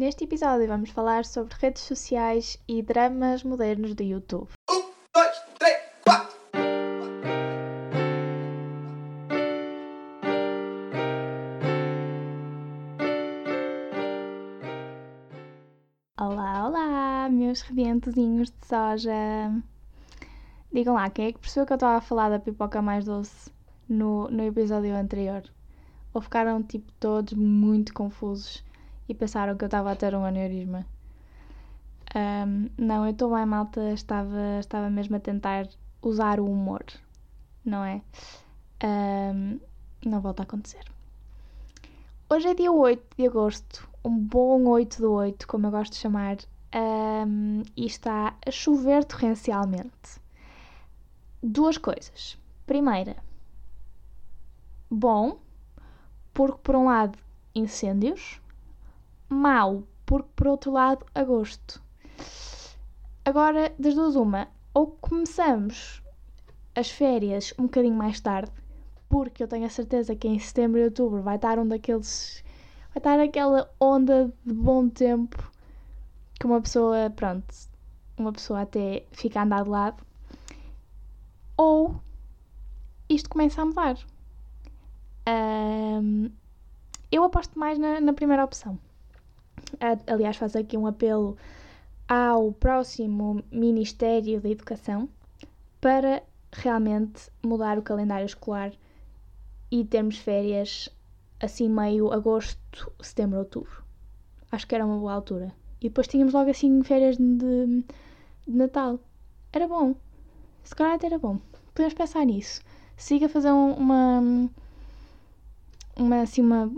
Neste episódio vamos falar sobre redes sociais e dramas modernos do YouTube. Um, dois, três, quatro. Olá, olá, meus rebentozinhos de soja! Digam lá, quem é que percebeu que eu estava a falar da pipoca mais doce no, no episódio anterior? Ou ficaram tipo todos muito confusos e pensaram que eu estava a ter um aneurisma? Ahm, não, eu estou bem, malta, estava, estava mesmo a tentar usar o humor, não é? Ahm, não volta a acontecer. Hoje é dia 8 de agosto, um bom 8 do 8, como eu gosto de chamar, ahm, e está a chover torrencialmente. Duas coisas. Primeira, bom, porque por um lado incêndios, mau, porque por outro lado agosto. Agora, das duas, uma, ou começamos as férias um bocadinho mais tarde, porque eu tenho a certeza que em setembro e outubro vai estar um daqueles. vai estar aquela onda de bom tempo que uma pessoa, pronto, uma pessoa até fica a andar de lado, ou isto começa a mudar. Ahm, eu aposto mais na, na primeira opção. Aliás, faço aqui um apelo ao próximo Ministério da Educação para realmente mudar o calendário escolar e termos férias assim meio agosto, setembro, outubro. Acho que era uma boa altura. E depois tínhamos logo assim férias de, de Natal. Era bom. Se calhar até era bom. Podemos pensar nisso. Siga a fazer um- uma. Uma assim uma.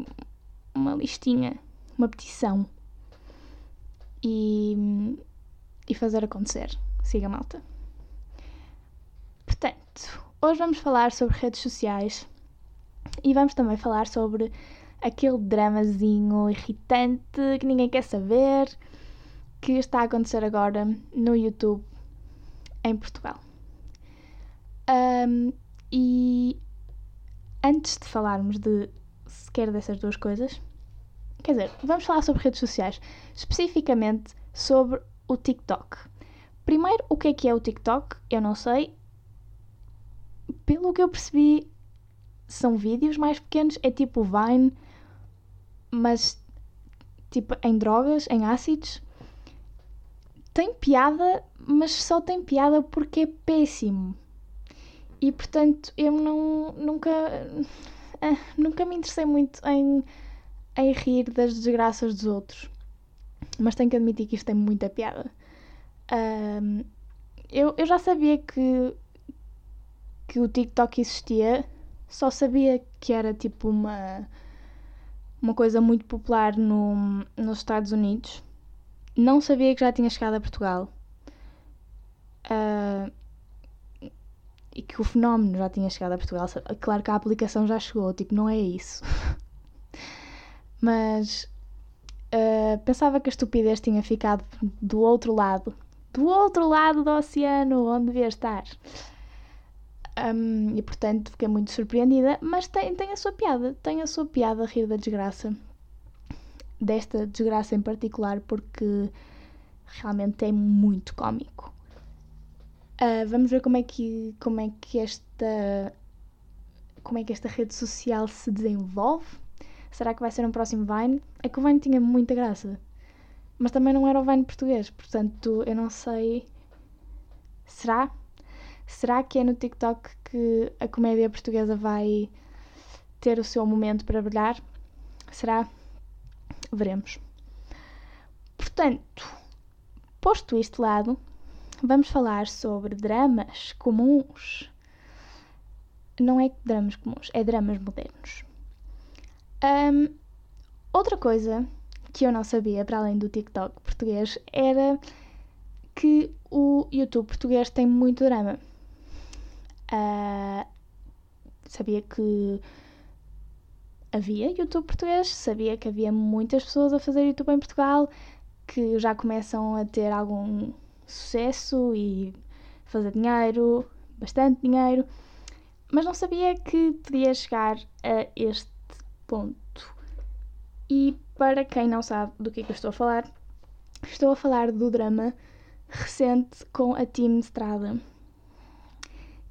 Uma listinha. Uma petição. E. E fazer acontecer. Siga malta. Portanto, hoje vamos falar sobre redes sociais e vamos também falar sobre aquele dramazinho irritante que ninguém quer saber que está a acontecer agora no YouTube em Portugal. Ahm, e antes de falarmos de sequer dessas duas coisas, quer dizer, vamos falar sobre redes sociais, especificamente sobre o TikTok. Primeiro, o que é que é o TikTok? Eu não sei. Pelo que eu percebi, são vídeos mais pequenos, é tipo Vine, mas tipo em drogas, em ácidos. Tem piada, mas só tem piada porque é péssimo. E portanto eu não nunca nunca me interessei muito em, em rir das desgraças dos outros. Mas tenho que admitir que isto tem muita piada. Ahm, eu, eu já sabia que, que o TikTok existia, só sabia que era tipo uma, uma coisa muito popular no, nos Estados Unidos. Não sabia que já tinha chegado a Portugal. Ah, e que o fenómeno já tinha chegado a Portugal. Claro que a aplicação já chegou, tipo, não é isso. Mas ah, pensava que a estupidez tinha ficado do outro lado. Do outro lado do oceano, onde devia estar. Um, e portanto fiquei muito surpreendida, mas tem, tem a sua piada, tem a sua piada a rir da desgraça. Desta desgraça em particular, porque realmente é muito cómico. Ah, vamos ver como é que como é que esta como é que esta rede social se desenvolve. Será que vai ser um próximo Vine? É que o Vine tinha muita graça, mas também não era o Vine português, portanto eu não sei. Será? Será que é no TikTok que a comédia portuguesa vai ter o seu momento para brilhar? Será? Veremos. Portanto, posto isto de lado, vamos falar sobre dramas comuns. Não é dramas comuns, é dramas modernos. Ahm, outra coisa que eu não sabia, para além do TikTok português, era que o YouTube português tem muito drama. Ah, sabia que havia YouTube português, sabia que havia muitas pessoas a fazer YouTube em Portugal que já começam a ter algum sucesso e fazer dinheiro, bastante dinheiro, mas não sabia que podia chegar a este ponto. E para quem não sabe do que é que eu estou a falar, estou a falar do drama recente com a Team Estrada.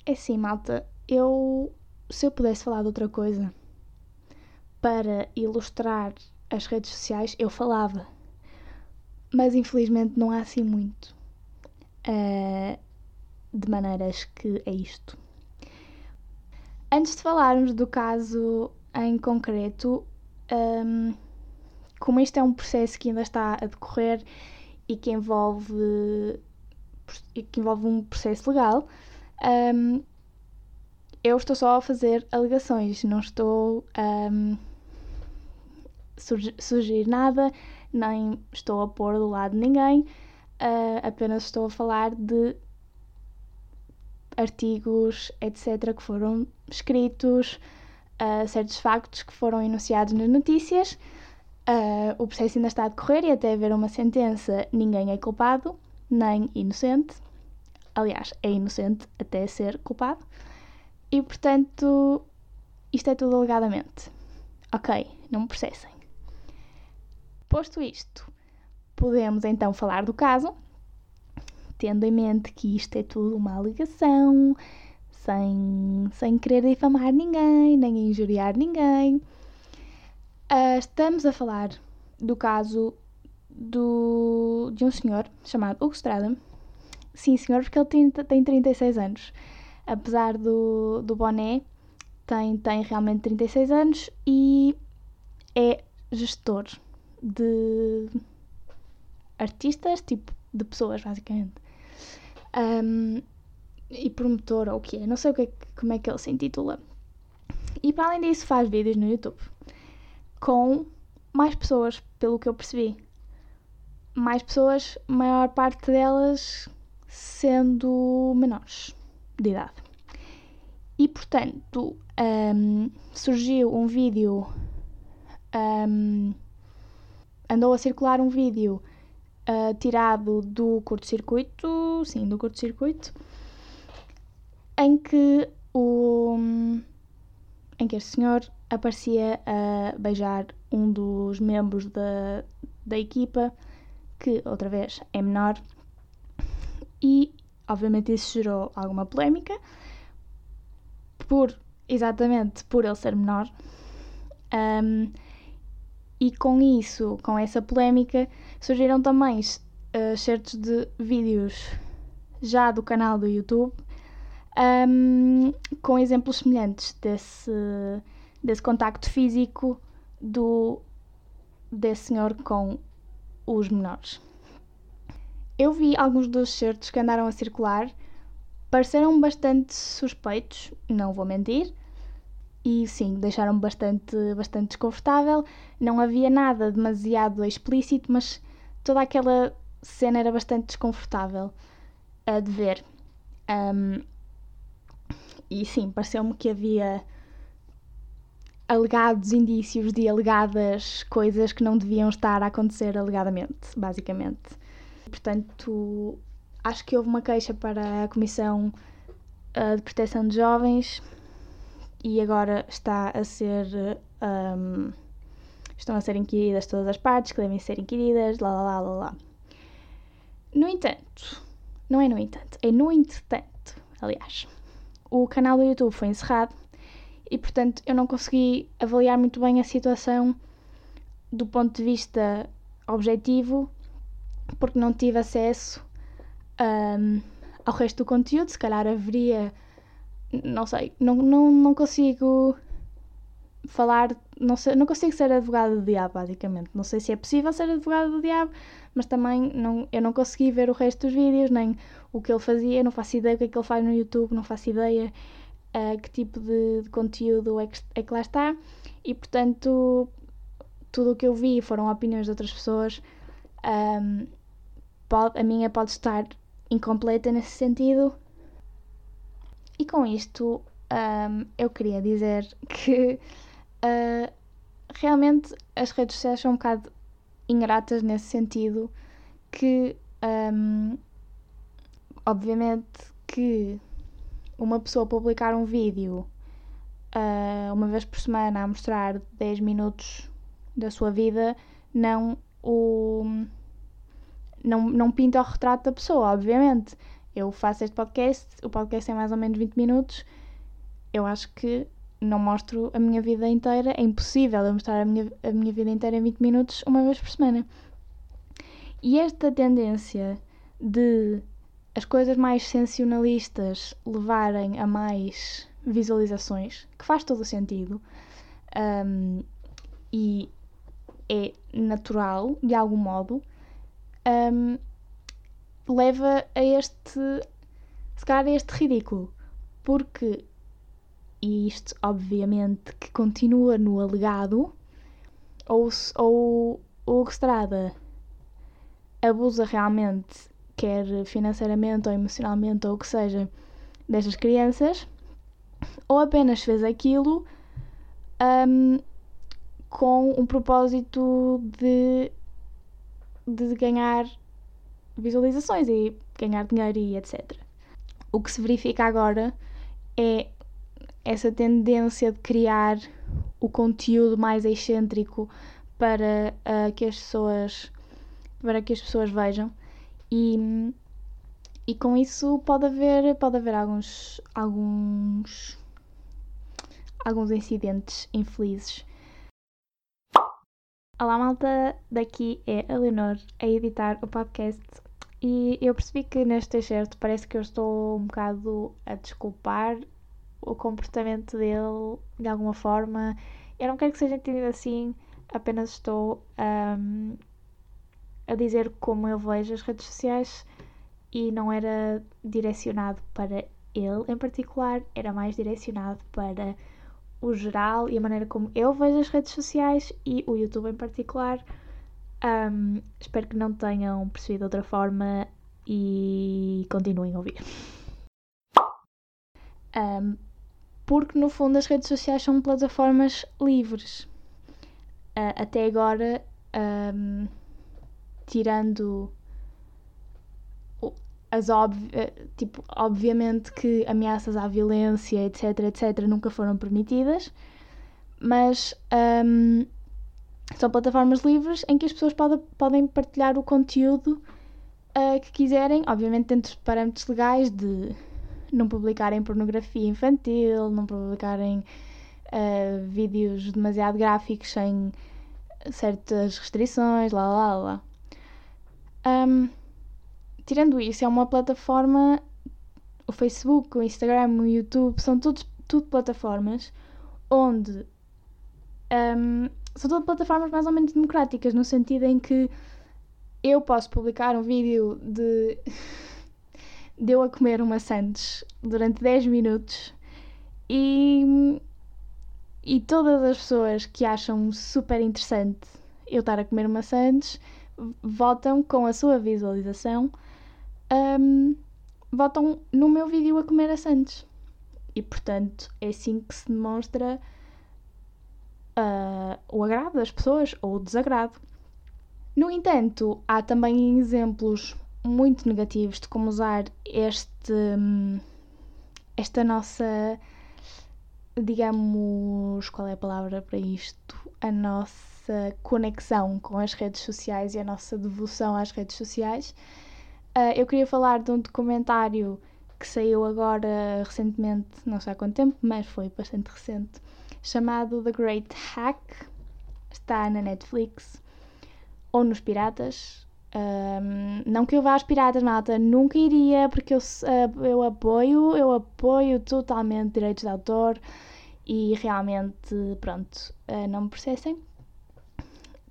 É assim, malta, eu se eu pudesse falar de outra coisa para ilustrar as redes sociais, eu falava. Mas infelizmente não há assim muito. Uh, de maneiras que é isto. Antes de falarmos do caso em concreto, um, como este é um processo que ainda está a decorrer e que envolve, que envolve um processo legal, um, eu estou só a fazer alegações, não estou a um, sugerir nada, nem estou a pôr do lado ninguém, uh, apenas estou a falar de artigos, etc., que foram escritos, uh, certos factos que foram enunciados nas notícias. Uh, o processo ainda está a decorrer e até haver uma sentença, ninguém é culpado, nem inocente. Aliás, é inocente até ser culpado. E portanto, isto é tudo alegadamente. Ok, não me processem. Posto isto, podemos então falar do caso, tendo em mente que isto é tudo uma alegação, sem, sem querer difamar ninguém, nem injuriar ninguém. Uh, estamos a falar do caso do, de um senhor chamado Hugo Strada. Sim, senhor, porque ele tem, tem 36 anos apesar do, do boné, tem, tem realmente 36 anos e é gestor de artistas, tipo de pessoas, basicamente. Um, e promotor, ou o que é, não sei o que é, como é que ele se intitula. E para além disso, faz vídeos no YouTube com mais pessoas, pelo que eu percebi. Mais pessoas, maior parte delas sendo menores de idade. E portanto, um, surgiu um vídeo, um, andou a circular um vídeo uh, tirado do curto-circuito, sim, do curto-circuito, em que o em que este senhor aparecia a beijar um dos membros da, da equipa, que outra vez é menor, e Obviamente isso gerou alguma polémica, por, exatamente por ele ser menor. Um, e com isso, com essa polémica, surgiram também uh, certos de vídeos já do canal do YouTube um, com exemplos semelhantes desse, desse contacto físico do, desse senhor com os menores. Eu vi alguns dos certos que andaram a circular, pareceram bastante suspeitos, não vou mentir, e sim, deixaram-me bastante, bastante desconfortável. Não havia nada demasiado explícito, mas toda aquela cena era bastante desconfortável a de ver. Um, e sim, pareceu-me que havia alegados indícios de alegadas coisas que não deviam estar a acontecer alegadamente, basicamente. Portanto, acho que houve uma queixa para a Comissão uh, de Proteção de Jovens e agora está a ser. Um, estão a ser inquiridas todas as partes que devem ser inquiridas, lá lá lá lá lá. No entanto, não é no entanto, é no entretanto, aliás, o canal do YouTube foi encerrado e portanto eu não consegui avaliar muito bem a situação do ponto de vista objetivo porque não tive acesso um, ao resto do conteúdo. Se calhar haveria. Não sei, não, não, não consigo falar. Não, sei, não consigo ser advogado do diabo, basicamente. Não sei se é possível ser advogado do diabo, mas também não, eu não consegui ver o resto dos vídeos, nem o que ele fazia. Não faço ideia o que é que ele faz no YouTube, não faço ideia uh, que tipo de, de conteúdo é que, é que lá está. E portanto, tudo o que eu vi foram opiniões de outras pessoas. Um, pode, a minha pode estar incompleta nesse sentido. E com isto um, eu queria dizer que uh, realmente as redes sociais são um bocado ingratas nesse sentido que um, obviamente que uma pessoa publicar um vídeo uh, uma vez por semana a mostrar 10 minutos da sua vida não o. Não, não pinta o retrato da pessoa, obviamente. Eu faço este podcast, o podcast é mais ou menos 20 minutos. Eu acho que não mostro a minha vida inteira, é impossível eu mostrar a minha, a minha vida inteira em 20 minutos uma vez por semana. E esta tendência de as coisas mais sensacionalistas levarem a mais visualizações, que faz todo o sentido, um, e é natural, de algum modo, um, leva a este, se calhar a este ridículo. Porque, e isto obviamente que continua no alegado, ou, ou o Estrada abusa realmente, quer financeiramente ou emocionalmente ou o que seja, destas crianças, ou apenas fez aquilo um, com um propósito de, de ganhar visualizações e ganhar dinheiro e etc. O que se verifica agora é essa tendência de criar o conteúdo mais excêntrico para uh, que as pessoas para que as pessoas vejam. E, e com isso pode haver pode haver alguns alguns alguns incidentes infelizes. Olá malta, daqui é a Leonor a editar o podcast. E eu percebi que neste excerto parece que eu estou um bocado a desculpar o comportamento dele de alguma forma. Eu não quero que seja entendido assim, apenas estou um, a dizer como eu vejo as redes sociais e não era direcionado para ele em particular, era mais direcionado para o geral e a maneira como eu vejo as redes sociais e o YouTube em particular. Um, espero que não tenham percebido de outra forma e continuem a ouvir. Um, porque no fundo as redes sociais são plataformas livres. Uh, até agora, um, tirando as eh, tipo, obviamente que ameaças à violência, etc, etc, nunca foram permitidas, mas um, são plataformas livres em que as pessoas pode, podem partilhar o conteúdo uh, que quiserem, obviamente dentro de parâmetros legais de não publicarem pornografia infantil, não publicarem uh, vídeos demasiado gráficos sem certas restrições, lá lá lá. Um, tirando isso, é uma plataforma. O Facebook, o Instagram, o YouTube, são todos, tudo plataformas onde. Um, são todas plataformas mais ou menos democráticas, no sentido em que eu posso publicar um vídeo de. de eu a comer uma sandes durante 10 minutos e. e todas as pessoas que acham super interessante eu estar a comer uma sandes votam com a sua visualização um, votam no meu vídeo a comer a Santos. E portanto é assim que se demonstra uh, o agrado das pessoas ou o desagrado. No entanto, há também exemplos muito negativos de como usar este, esta nossa, digamos, qual é a palavra para isto? A nossa conexão com as redes sociais e a nossa devoção às redes sociais Uh, eu queria falar de um documentário que saiu agora recentemente, não sei há quanto tempo, mas foi bastante recente, chamado The Great Hack. Está na Netflix ou nos Piratas. Um, não que eu vá aos Piratas, malta, nunca iria, porque eu, uh, eu apoio, eu apoio totalmente direitos de autor e realmente, pronto, uh, não me processem.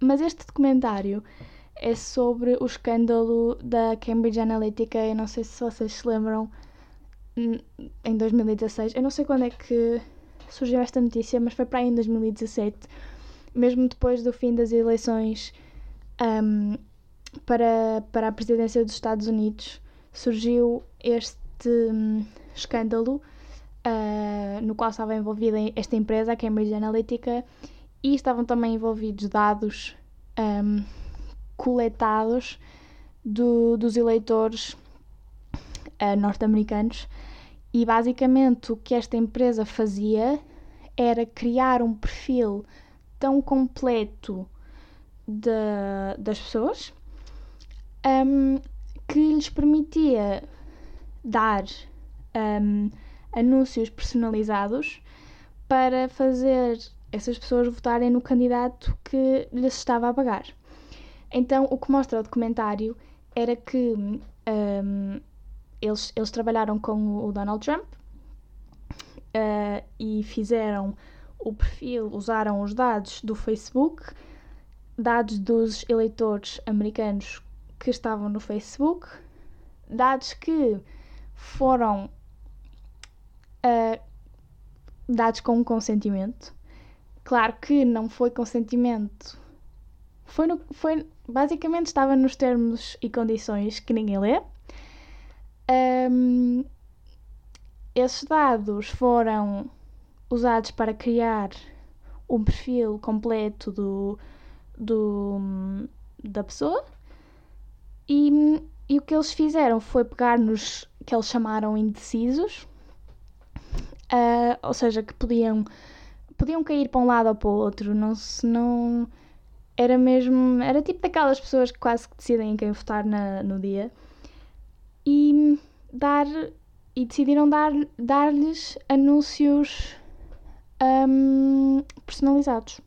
Mas este documentário é sobre o escândalo da Cambridge Analytica. Eu não sei se vocês se lembram, em 2016. Eu não sei quando é que surgiu esta notícia, mas foi para aí em 2017, mesmo depois do fim das eleições um, para, para a presidência dos Estados Unidos, surgiu este um, escândalo uh, no qual estava envolvida esta empresa, a Cambridge Analytica, e estavam também envolvidos dados. Um, coletados do, dos eleitores uh, norte-americanos. E basicamente o que esta empresa fazia era criar um perfil tão completo de, das pessoas um, que lhes permitia dar um, anúncios personalizados para fazer essas pessoas votarem no candidato que lhes estava a pagar. Então, o que mostra o documentário era que um, eles, eles trabalharam com o Donald Trump uh, e fizeram o perfil, usaram os dados do Facebook, dados dos eleitores americanos que estavam no Facebook, dados que foram uh, dados com consentimento. Claro que não foi consentimento. Foi, no, foi basicamente estava nos termos e condições que ninguém lê. Um, esses dados foram usados para criar um perfil completo do, do, da pessoa e, e o que eles fizeram foi pegar nos que eles chamaram indecisos, uh, ou seja, que podiam, podiam cair para um lado ou para o outro, não se não era mesmo, era tipo daquelas pessoas que quase que decidem em quem votar na, no dia e dar e decidiram dar, dar-lhes anúncios um, personalizados.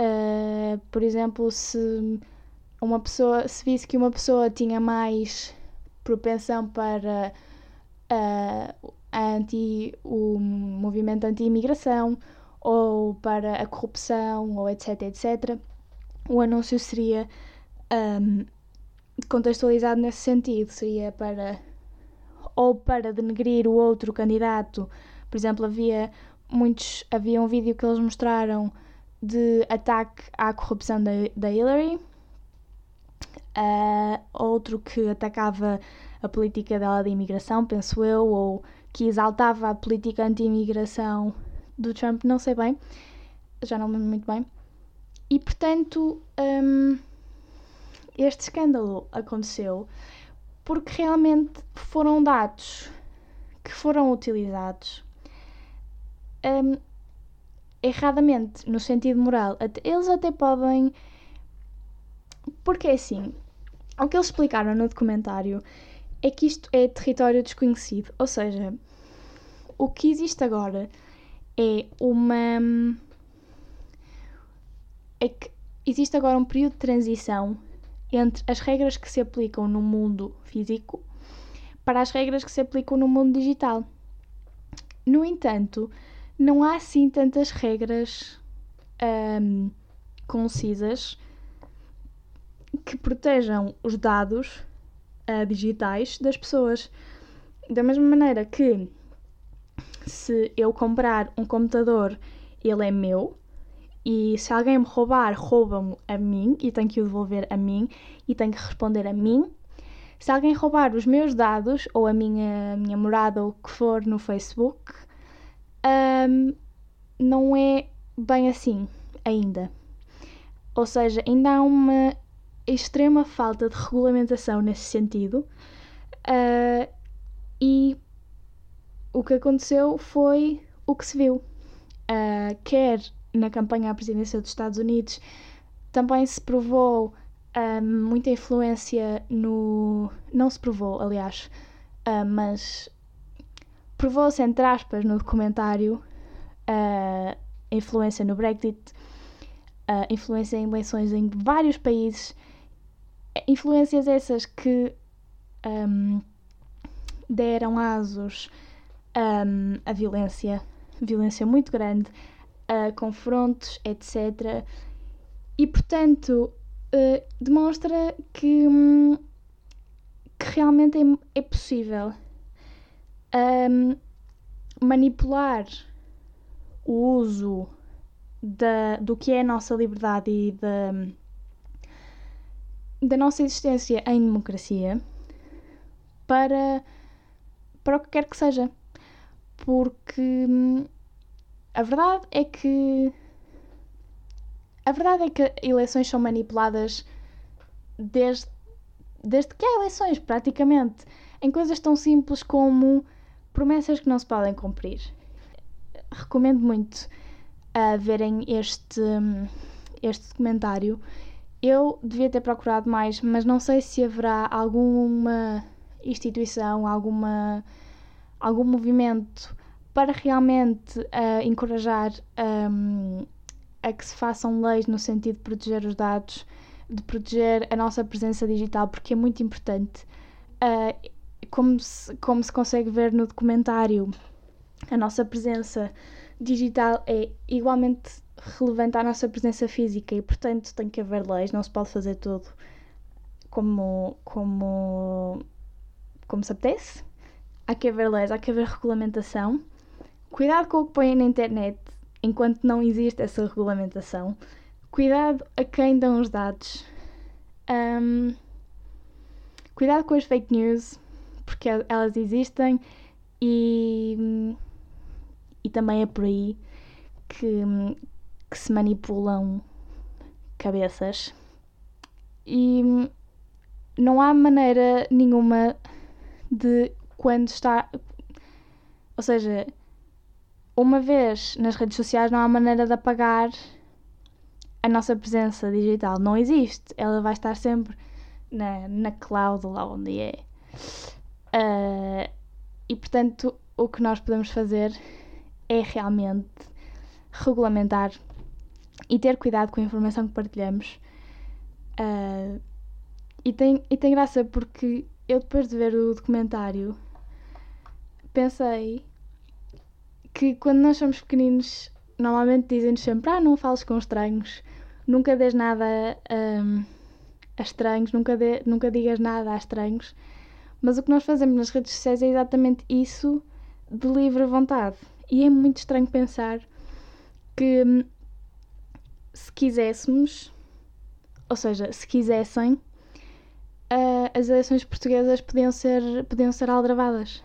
Uh, por exemplo, se uma pessoa se visse que uma pessoa tinha mais propensão para uh, anti, o movimento anti-imigração ou para a corrupção ou etc, etc, o anúncio seria um, contextualizado nesse sentido, seria para ou para denegrir o outro candidato. Por exemplo, havia muitos havia um vídeo que eles mostraram de ataque à corrupção da, da Hillary, uh, outro que atacava a política dela de imigração, penso eu, ou que exaltava a política anti-imigração do Trump, não sei bem, já não me lembro muito bem. E portanto, um, este escândalo aconteceu porque realmente foram dados que foram utilizados um, erradamente, no sentido moral. Eles até podem. Porque é assim, o que eles explicaram no documentário é que isto é território desconhecido. Ou seja, o que existe agora é uma. É que existe agora um período de transição entre as regras que se aplicam no mundo físico para as regras que se aplicam no mundo digital. No entanto, não há assim tantas regras um, concisas que protejam os dados uh, digitais das pessoas. Da mesma maneira que se eu comprar um computador, ele é meu, e se alguém me roubar, rouba-me a mim e tem que o devolver a mim e tem que responder a mim. Se alguém roubar os meus dados ou a minha, minha morada ou o que for no Facebook, um, não é bem assim ainda. Ou seja, ainda há uma extrema falta de regulamentação nesse sentido. Uh, e o que aconteceu foi o que se viu. Uh, quer na campanha à presidência dos Estados Unidos, também se provou uh, muita influência no. Não se provou, aliás, mas provou-se, entre aspas, no documentário, influência no Brexit, influência em eleições em vários países, influências essas que um, deram asos um, à violência, violência muito grande, a confrontos, etc. E portanto uh, demonstra que, um, que realmente é, é possível um, manipular o uso da, do que é a nossa liberdade e da, da nossa existência em democracia para, para o que quer que seja. Porque hum, a verdade é que. A verdade é que eleições são manipuladas desde, desde que há eleições, praticamente, em coisas tão simples como promessas que não se podem cumprir. Recomendo muito a verem este, este documentário eu devia ter procurado mais, mas não sei se haverá alguma instituição, alguma, algum movimento para realmente uh, encorajar um, a que se façam leis no sentido de proteger os dados, de proteger a nossa presença digital, porque é muito importante. Uh, como, se, como se consegue ver no documentário, a nossa presença digital é igualmente relevante à nossa presença física e, portanto, tem que haver leis, não se pode fazer tudo como, como, como se apetece. Há que haver leis, há que haver regulamentação. Cuidado com o que põem na internet enquanto não existe essa regulamentação. Cuidado a quem dão os dados. Um, cuidado com as fake news, porque elas existem e, e também é por aí que, que se manipulam cabeças. E não há maneira nenhuma de quando está. Ou seja, uma vez nas redes sociais não há maneira de apagar a nossa presença digital. Não existe. Ela vai estar sempre na, na cloud, lá onde é. Uh, e portanto, o que nós podemos fazer é realmente regulamentar e ter cuidado com a informação que partilhamos. Uh, e, tem, e tem graça porque eu, depois de ver o documentário, pensei que quando nós somos pequeninos, normalmente dizem-nos sempre: Ah, não fales com estranhos, nunca des nada um, a estranhos, nunca, de, nunca digas nada a estranhos. Mas o que nós fazemos nas redes sociais é exatamente isso de livre vontade. E é muito estranho pensar que hum, se quiséssemos, ou seja, se quisessem, uh, as eleições portuguesas podiam ser, podiam ser aldravadas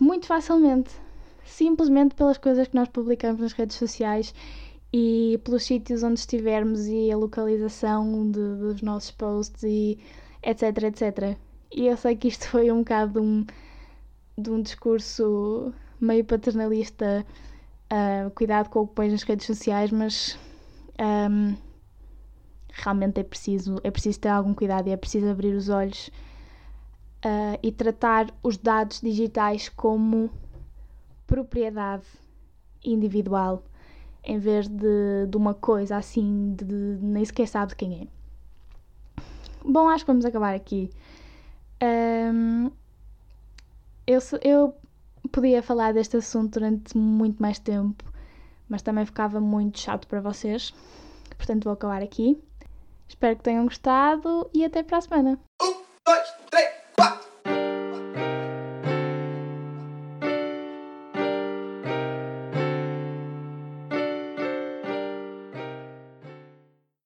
muito facilmente. Simplesmente pelas coisas que nós publicamos nas redes sociais e pelos sítios onde estivermos e a localização de, dos nossos posts e etc, etc. E eu sei que isto foi um bocado um, de um discurso meio paternalista, uh, cuidado com o que pões nas redes sociais, mas um, realmente é preciso, é preciso ter algum cuidado e é preciso abrir os olhos uh, e tratar os dados digitais como propriedade individual em vez de, de uma coisa assim de, de, nem sequer sabe quem é. Bom, acho que vamos acabar aqui. Um, eu, eu podia falar deste assunto durante muito mais tempo, mas também ficava muito chato para vocês. Portanto, vou acabar aqui. Espero que tenham gostado e até para a semana. Um, dois, três.